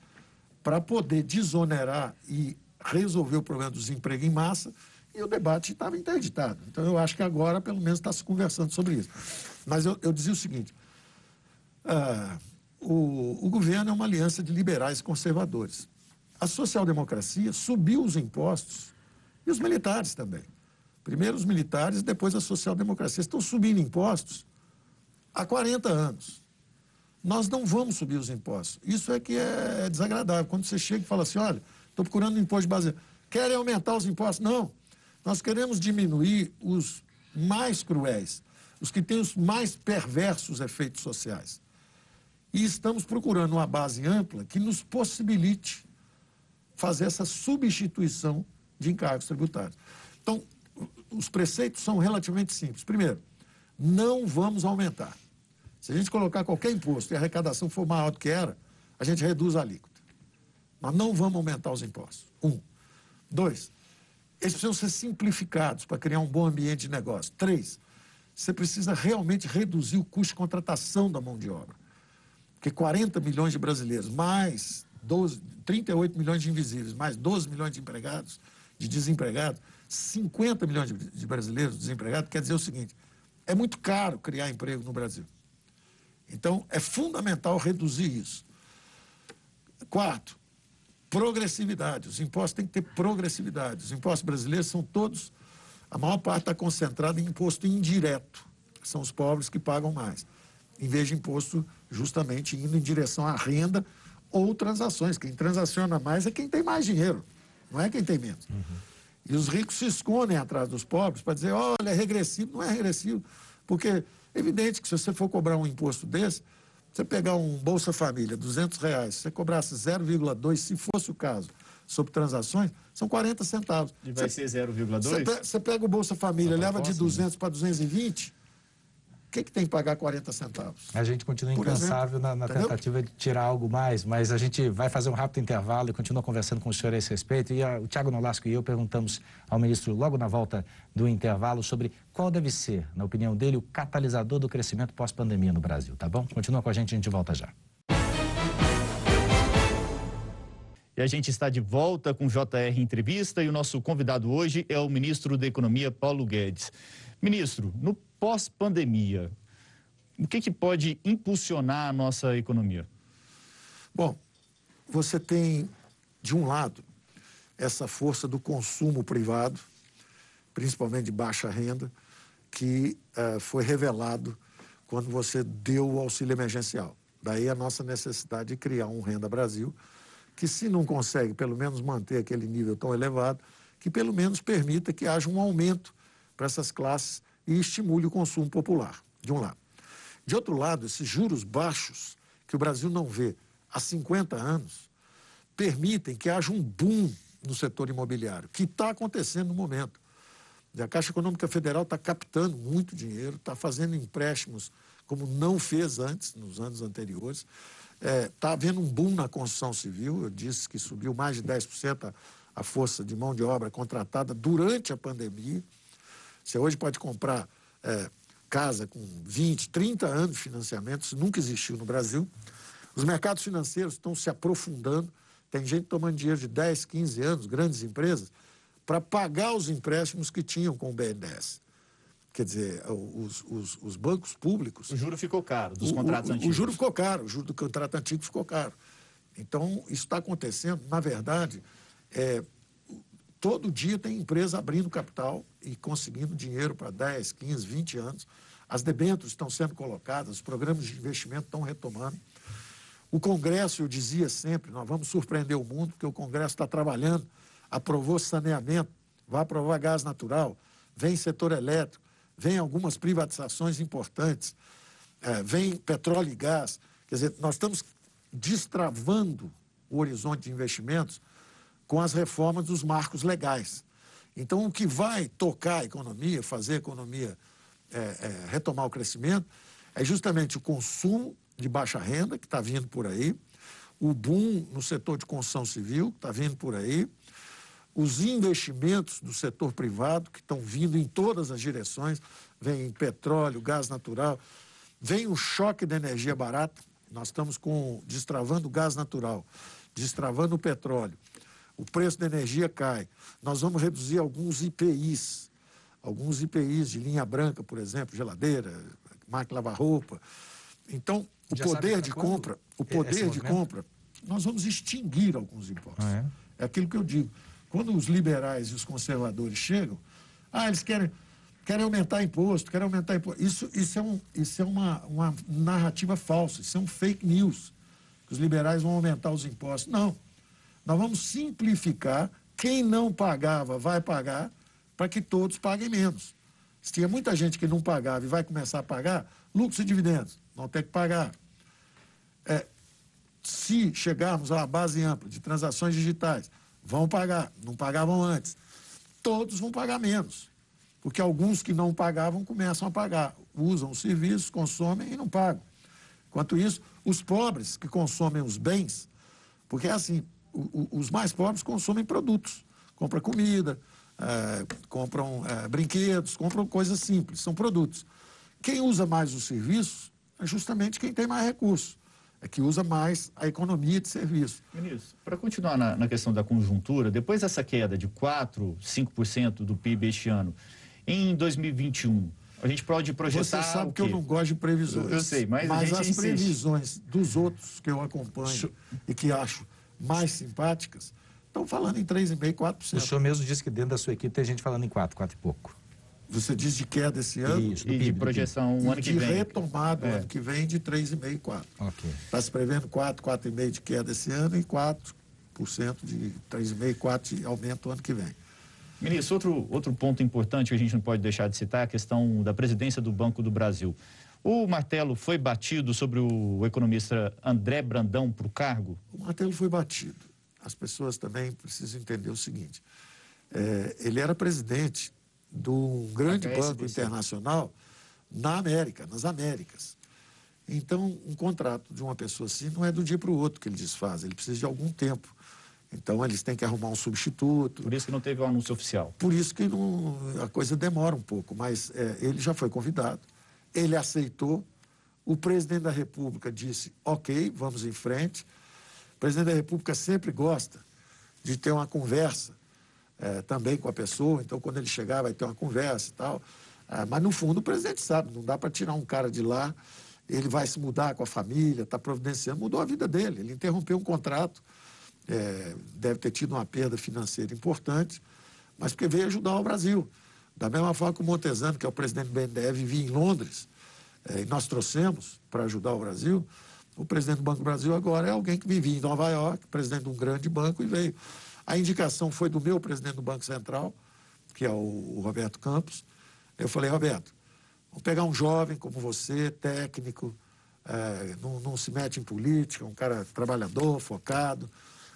para poder desonerar e resolver o problema do desemprego em massa e o debate estava interditado. Então, eu acho que agora, pelo menos, está se conversando sobre isso. Mas eu, eu dizia o seguinte: ah, o, o governo é uma aliança de liberais e conservadores. A social-democracia subiu os impostos e os militares também. Primeiro os militares, depois a social-democracia. Estão subindo impostos há 40 anos. Nós não vamos subir os impostos. Isso é que é desagradável. Quando você chega e fala assim: olha, estou procurando um imposto de base. Querem aumentar os impostos? Não. Nós queremos diminuir os mais cruéis, os que têm os mais perversos efeitos sociais. E estamos procurando uma base ampla que nos possibilite fazer essa substituição de encargos tributários. Então, os preceitos são relativamente simples. Primeiro, não vamos aumentar. Se a gente colocar qualquer imposto e a arrecadação for maior do que era, a gente reduz a alíquota. Nós não vamos aumentar os impostos. Um. Dois, eles precisam ser simplificados para criar um bom ambiente de negócio. Três, você precisa realmente reduzir o custo de contratação da mão de obra. Porque 40 milhões de brasileiros, mais 12, 38 milhões de invisíveis, mais 12 milhões de empregados, de desempregados, 50 milhões de brasileiros desempregados, quer dizer o seguinte: é muito caro criar emprego no Brasil. Então, é fundamental reduzir isso. Quarto, progressividade. Os impostos têm que ter progressividade. Os impostos brasileiros são todos, a maior parte está concentrada em imposto indireto. São os pobres que pagam mais. Em vez de imposto justamente indo em direção à renda ou transações. Quem transaciona mais é quem tem mais dinheiro. não é quem tem menos. Uhum. E os ricos se escondem atrás dos pobres para dizer, olha, é regressivo. Não é regressivo, porque evidente que se você for cobrar um imposto desse, você pegar um Bolsa Família, 200 reais, se você cobrasse 0,2, se fosse o caso, sobre transações, são 40 centavos.
E vai
você,
ser 0,2?
Você pega o Bolsa Família, leva de 200 para 220, o que, que tem que pagar 40 centavos?
A gente continua incansável exemplo, na, na tentativa de tirar algo mais, mas a gente vai fazer um rápido intervalo e continua conversando com o senhor a esse respeito. E a, o Tiago Nolasco e eu perguntamos ao ministro, logo na volta do intervalo, sobre qual deve ser, na opinião dele, o catalisador do crescimento pós-pandemia no Brasil, tá bom? Continua com a gente, a gente volta já.
E a gente está de volta com o JR Entrevista e o nosso convidado hoje é o ministro da Economia, Paulo Guedes. Ministro, no pós-pandemia, o que, que pode impulsionar a nossa economia?
Bom, você tem, de um lado, essa força do consumo privado, principalmente de baixa renda, que uh, foi revelado quando você deu o auxílio emergencial. Daí a nossa necessidade de criar um Renda Brasil, que se não consegue pelo menos manter aquele nível tão elevado, que pelo menos permita que haja um aumento para essas classes e estimule o consumo popular, de um lado. De outro lado, esses juros baixos, que o Brasil não vê há 50 anos, permitem que haja um boom no setor imobiliário, que está acontecendo no momento. A Caixa Econômica Federal está captando muito dinheiro, está fazendo empréstimos como não fez antes, nos anos anteriores. Está é, tá havendo um boom na construção civil, eu disse que subiu mais de 10% a, a força de mão de obra contratada durante a pandemia. Você hoje pode comprar é, casa com 20, 30 anos de financiamento, isso nunca existiu no Brasil. Os mercados financeiros estão se aprofundando, tem gente tomando dinheiro de 10, 15 anos, grandes empresas, para pagar os empréstimos que tinham com o BNDES. Quer dizer, os, os, os bancos públicos.
O juro ficou caro dos contratos
o,
antigos.
O juro ficou caro, o juro do contrato antigo ficou caro. Então, isso está acontecendo, na verdade, é, todo dia tem empresa abrindo capital e conseguindo dinheiro para 10, 15, 20 anos. As debêntures estão sendo colocadas, os programas de investimento estão retomando. O Congresso, eu dizia sempre, nós vamos surpreender o mundo, porque o Congresso está trabalhando, aprovou saneamento, vai aprovar gás natural, vem setor elétrico, vem algumas privatizações importantes, é, vem petróleo e gás. Quer dizer, nós estamos destravando o horizonte de investimentos com as reformas dos marcos legais. Então, o que vai tocar a economia, fazer a economia é, é, retomar o crescimento, é justamente o consumo de baixa renda, que está vindo por aí, o boom no setor de construção civil, que está vindo por aí, os investimentos do setor privado, que estão vindo em todas as direções, vem petróleo, gás natural, vem o choque da energia barata, nós estamos com destravando o gás natural, destravando o petróleo, o preço da energia cai. Nós vamos reduzir alguns IPIs, alguns IPIs de linha branca, por exemplo, geladeira, máquina lavar roupa. Então, o Já poder de compra, o poder de compra, nós vamos extinguir alguns impostos. Ah, é? é aquilo que eu digo. Quando os liberais e os conservadores chegam, ah, eles querem, querem aumentar imposto, querem aumentar imposto. Isso, isso é, um, isso é uma, uma narrativa falsa, isso é um fake news. Que os liberais vão aumentar os impostos. Não. Nós vamos simplificar. Quem não pagava vai pagar para que todos paguem menos. Se tinha muita gente que não pagava e vai começar a pagar, lucros e dividendos, vão ter que pagar. É, se chegarmos a uma base ampla de transações digitais, vão pagar, não pagavam antes. Todos vão pagar menos, porque alguns que não pagavam começam a pagar, usam os serviços, consomem e não pagam. Enquanto isso, os pobres que consomem os bens, porque é assim, o, o, os mais pobres consomem produtos, compram comida, é, compram é, brinquedos, compram coisas simples, são produtos. Quem usa mais os serviços é justamente quem tem mais recursos, é que usa mais a economia de serviço.
Ministro, para continuar na, na, questão da conjuntura, depois dessa queda de 4, 5% do PIB este ano, em 2021, a gente pode projetar.
Você sabe que eu não gosto de previsões.
Eu sei, mas,
mas
as
insiste. previsões dos outros que eu acompanho e que acho mais simpáticas, estão falando em 3,5%, 4%.
O senhor mesmo disse que dentro da sua equipe tem gente falando em 4, 4 e pouco.
Você diz de queda esse ano?
Isso, e de projeção
o
ano que vem.
De retomada é. ano que vem de 3,5 e 4.
Ok.
Está se prevendo 4, 4,5 de queda esse ano e 4% 4%, de 3,5%, 4% de aumento ano que vem.
Ministro, outro, outro ponto importante que a gente não pode deixar de citar é a questão da presidência do Banco do Brasil. O martelo foi batido sobre o economista André Brandão para o cargo?
O martelo foi batido. As pessoas também precisam entender o seguinte: é, ele era presidente de um grande banco internacional na América, nas Américas. Então, um contrato de uma pessoa assim não é do dia para o outro que ele desfaz, ele precisa de algum tempo. Então, eles têm que arrumar um substituto.
Por isso que não teve o um anúncio oficial.
Por isso que não, a coisa demora um pouco, mas é, ele já foi convidado ele aceitou. O presidente da República disse: ok, vamos em frente. O presidente da República sempre gosta de ter uma conversa é, também com a pessoa, então quando ele chegar vai ter uma conversa e tal. É, mas no fundo o presidente sabe, não dá para tirar um cara de lá, ele vai se mudar com a família, está providenciando, mudou a vida dele, ele interrompeu um contrato, é, deve ter tido uma perda financeira importante, mas porque veio ajudar o Brasil. Da mesma forma que o Montesano, que é o presidente do BNDES, vivia em Londres, é, e nós trouxemos para ajudar o Brasil, o presidente do Banco do Brasil agora é alguém que vivia em Nova York, presidente de um grande banco, e veio. A indicação foi do meu presidente do Banco Central, que é o, o Roberto Campos. Eu falei, Roberto, vamos pegar um jovem como você, técnico, é, não, não se mete em política, um cara trabalhador, focado.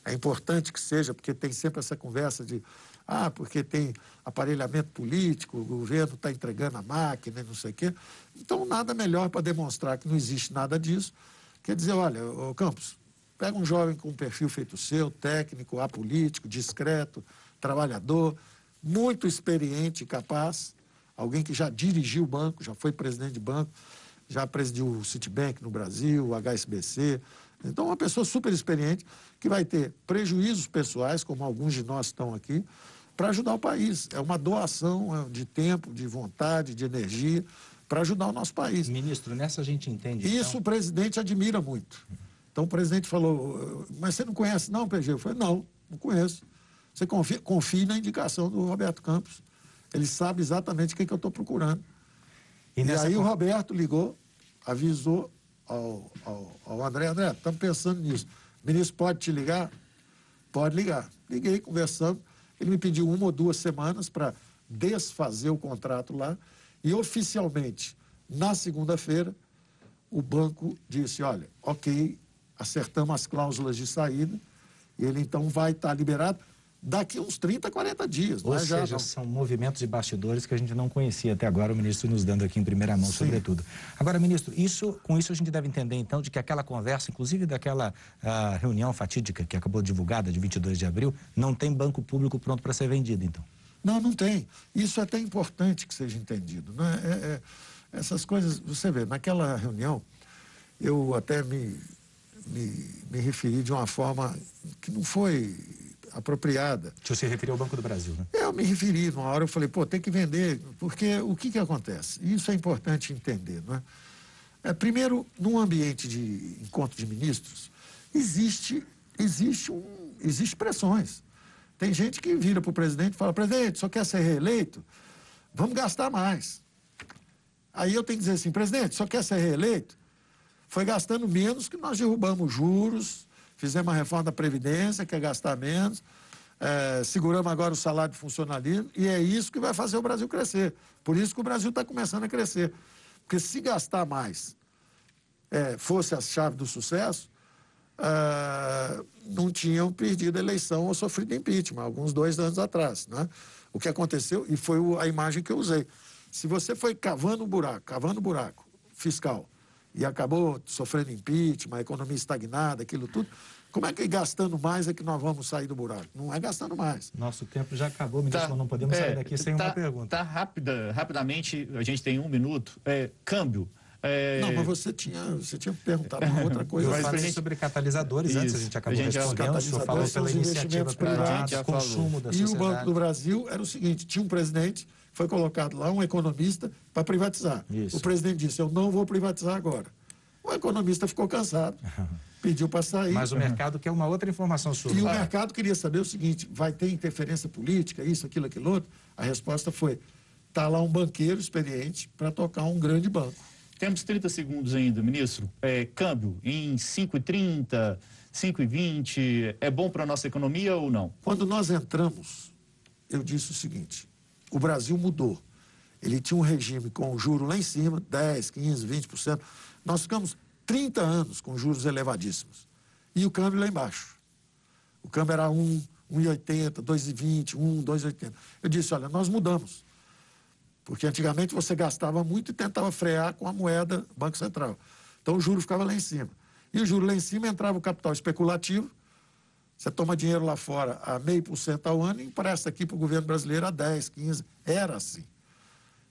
É importante que seja, porque tem sempre essa conversa de ah, porque tem aparelhamento político, o governo está entregando a máquina e não sei o quê. Então, nada melhor para demonstrar que não existe nada disso. Quer dizer, olha, Campos, pega um jovem com um perfil feito seu, técnico, apolítico, discreto, trabalhador, muito experiente e capaz, alguém que já dirigiu o banco, já foi presidente de banco, já presidiu o Citibank no Brasil, o HSBC. Então, uma pessoa super experiente que vai ter prejuízos pessoais, como alguns de nós estão aqui, para ajudar o país. É uma doação é, de tempo, de vontade, de energia para ajudar o nosso país.
Ministro, nessa a gente entende.
Isso então... o presidente admira muito. Então o presidente falou, mas você não conhece não, PG? Eu falei, não, não conheço. Você confia, confie na indicação do Roberto Campos. Ele sabe exatamente o que, que eu estou procurando. E, e aí o Roberto ligou, avisou ao, ao, ao André, André, estamos pensando nisso. O ministro pode te ligar? Pode ligar. Liguei, conversando. Ele me pediu uma ou duas semanas para desfazer o contrato lá. E oficialmente, na segunda-feira, o banco disse, olha, ok, acertamos as cláusulas de saída ele então vai estar tá liberado daqui uns 30, 40 dias.
Ou é seja, já, são movimentos e bastidores que a gente não conhecia até agora, o ministro nos dando aqui em primeira mão, Sim. sobretudo. Agora, ministro, isso, com isso a gente deve entender, então, de que aquela conversa, inclusive daquela uh, reunião fatídica que acabou divulgada de 22 de abril, não tem banco público pronto para ser vendido, então?
Não, não tem. Isso é até importante que seja entendido. Né? É, é, essas coisas, você vê, naquela reunião, eu até me, me, me referi de uma forma que não foi apropriada.
O senhor se referiu ao Banco do Brasil, né?
Eu me referi, numa hora eu falei, pô, tem que vender, porque o que, que acontece? Isso é importante entender, não é? é primeiro, num ambiente de encontro de ministros, existe, existe, um, existe pressões. Tem gente que vira para o presidente e fala, presidente, só quer ser reeleito? Vamos gastar mais. Aí eu tenho que dizer assim, presidente, só quer ser reeleito? Foi gastando menos que nós derrubamos juros, Fizemos a reforma da Previdência, que é gastar menos. É, seguramos agora o salário de funcionalismo e é isso que vai fazer o Brasil crescer. Por isso que o Brasil está começando a crescer. Porque se gastar mais é, fosse a chave do sucesso, é, não tinham perdido a eleição ou sofrido impeachment, alguns dois anos atrás. Né? O que aconteceu, e foi a imagem que eu usei. Se você foi cavando um buraco, cavando um buraco fiscal, e acabou sofrendo impeachment, a economia estagnada, aquilo tudo. Como é que gastando mais é que nós vamos sair do buraco? Não é gastando mais.
Nosso tempo já acabou, ministro, tá, não podemos é, sair daqui sem
tá,
uma pergunta.
Tá rápida, rapidamente, a gente tem um minuto. É, câmbio. É...
Não, mas você tinha, você tinha perguntado uma outra coisa.
Eu falei gente... sobre catalisadores Isso. antes, a gente acabou a gente respondendo. O senhor falou pela iniciativa privada, consumo da sociedade.
E o Banco do Brasil era o seguinte, tinha um presidente, foi colocado lá um economista para privatizar. Isso. O presidente disse, eu não vou privatizar agora. O economista ficou cansado, pediu para sair.
Mas o mercado quer uma outra informação sua.
E o mercado queria saber o seguinte: vai ter interferência política, isso, aquilo, aquilo outro? A resposta foi: está lá um banqueiro experiente para tocar um grande banco.
Temos 30 segundos ainda, ministro. É, câmbio em 5,30, 5,20, é bom para a nossa economia ou não?
Quando nós entramos, eu disse o seguinte: o Brasil mudou. Ele tinha um regime com juro lá em cima, 10, 15, 20%. Nós ficamos 30 anos com juros elevadíssimos. E o câmbio lá embaixo. O câmbio era 1, 1,80, 2,20, 1, 2,80. Eu disse, olha, nós mudamos. Porque antigamente você gastava muito e tentava frear com a moeda Banco Central. Então o juro ficava lá em cima. E o juro lá em cima entrava o capital especulativo. Você toma dinheiro lá fora a meio por cento ao ano e empresta aqui para o governo brasileiro a 10, 15. Era assim.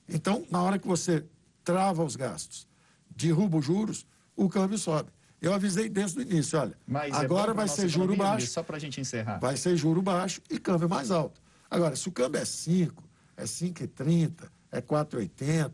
Então, na hora que você trava os gastos, derruba os juros, o câmbio sobe. Eu avisei desde o início, olha,
Mas é
agora
pra
vai ser juro baixo,
Só para a gente encerrar.
vai ser juro baixo e câmbio mais alto. Agora, se o câmbio é 5, é 5,30, é 4,80,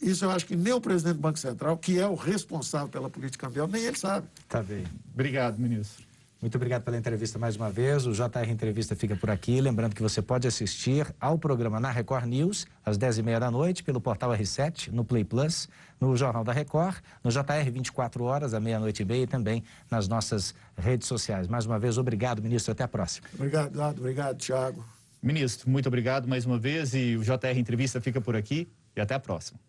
isso eu acho que nem o presidente do Banco Central, que é o responsável pela política cambial, nem ele sabe.
Tá bem.
Obrigado, ministro.
Muito obrigado pela entrevista mais uma vez. O JR Entrevista fica por aqui. Lembrando que você pode assistir ao programa na Record News, às 10h30 da noite, pelo portal R7, no Play Plus, no Jornal da Record, no JR 24 horas, à meia-noite e meia, e também nas nossas redes sociais. Mais uma vez, obrigado, ministro. Até a próxima.
Obrigado, Dado. Obrigado, Tiago.
Ministro, muito obrigado mais uma vez e o JR Entrevista fica por aqui e até a próxima.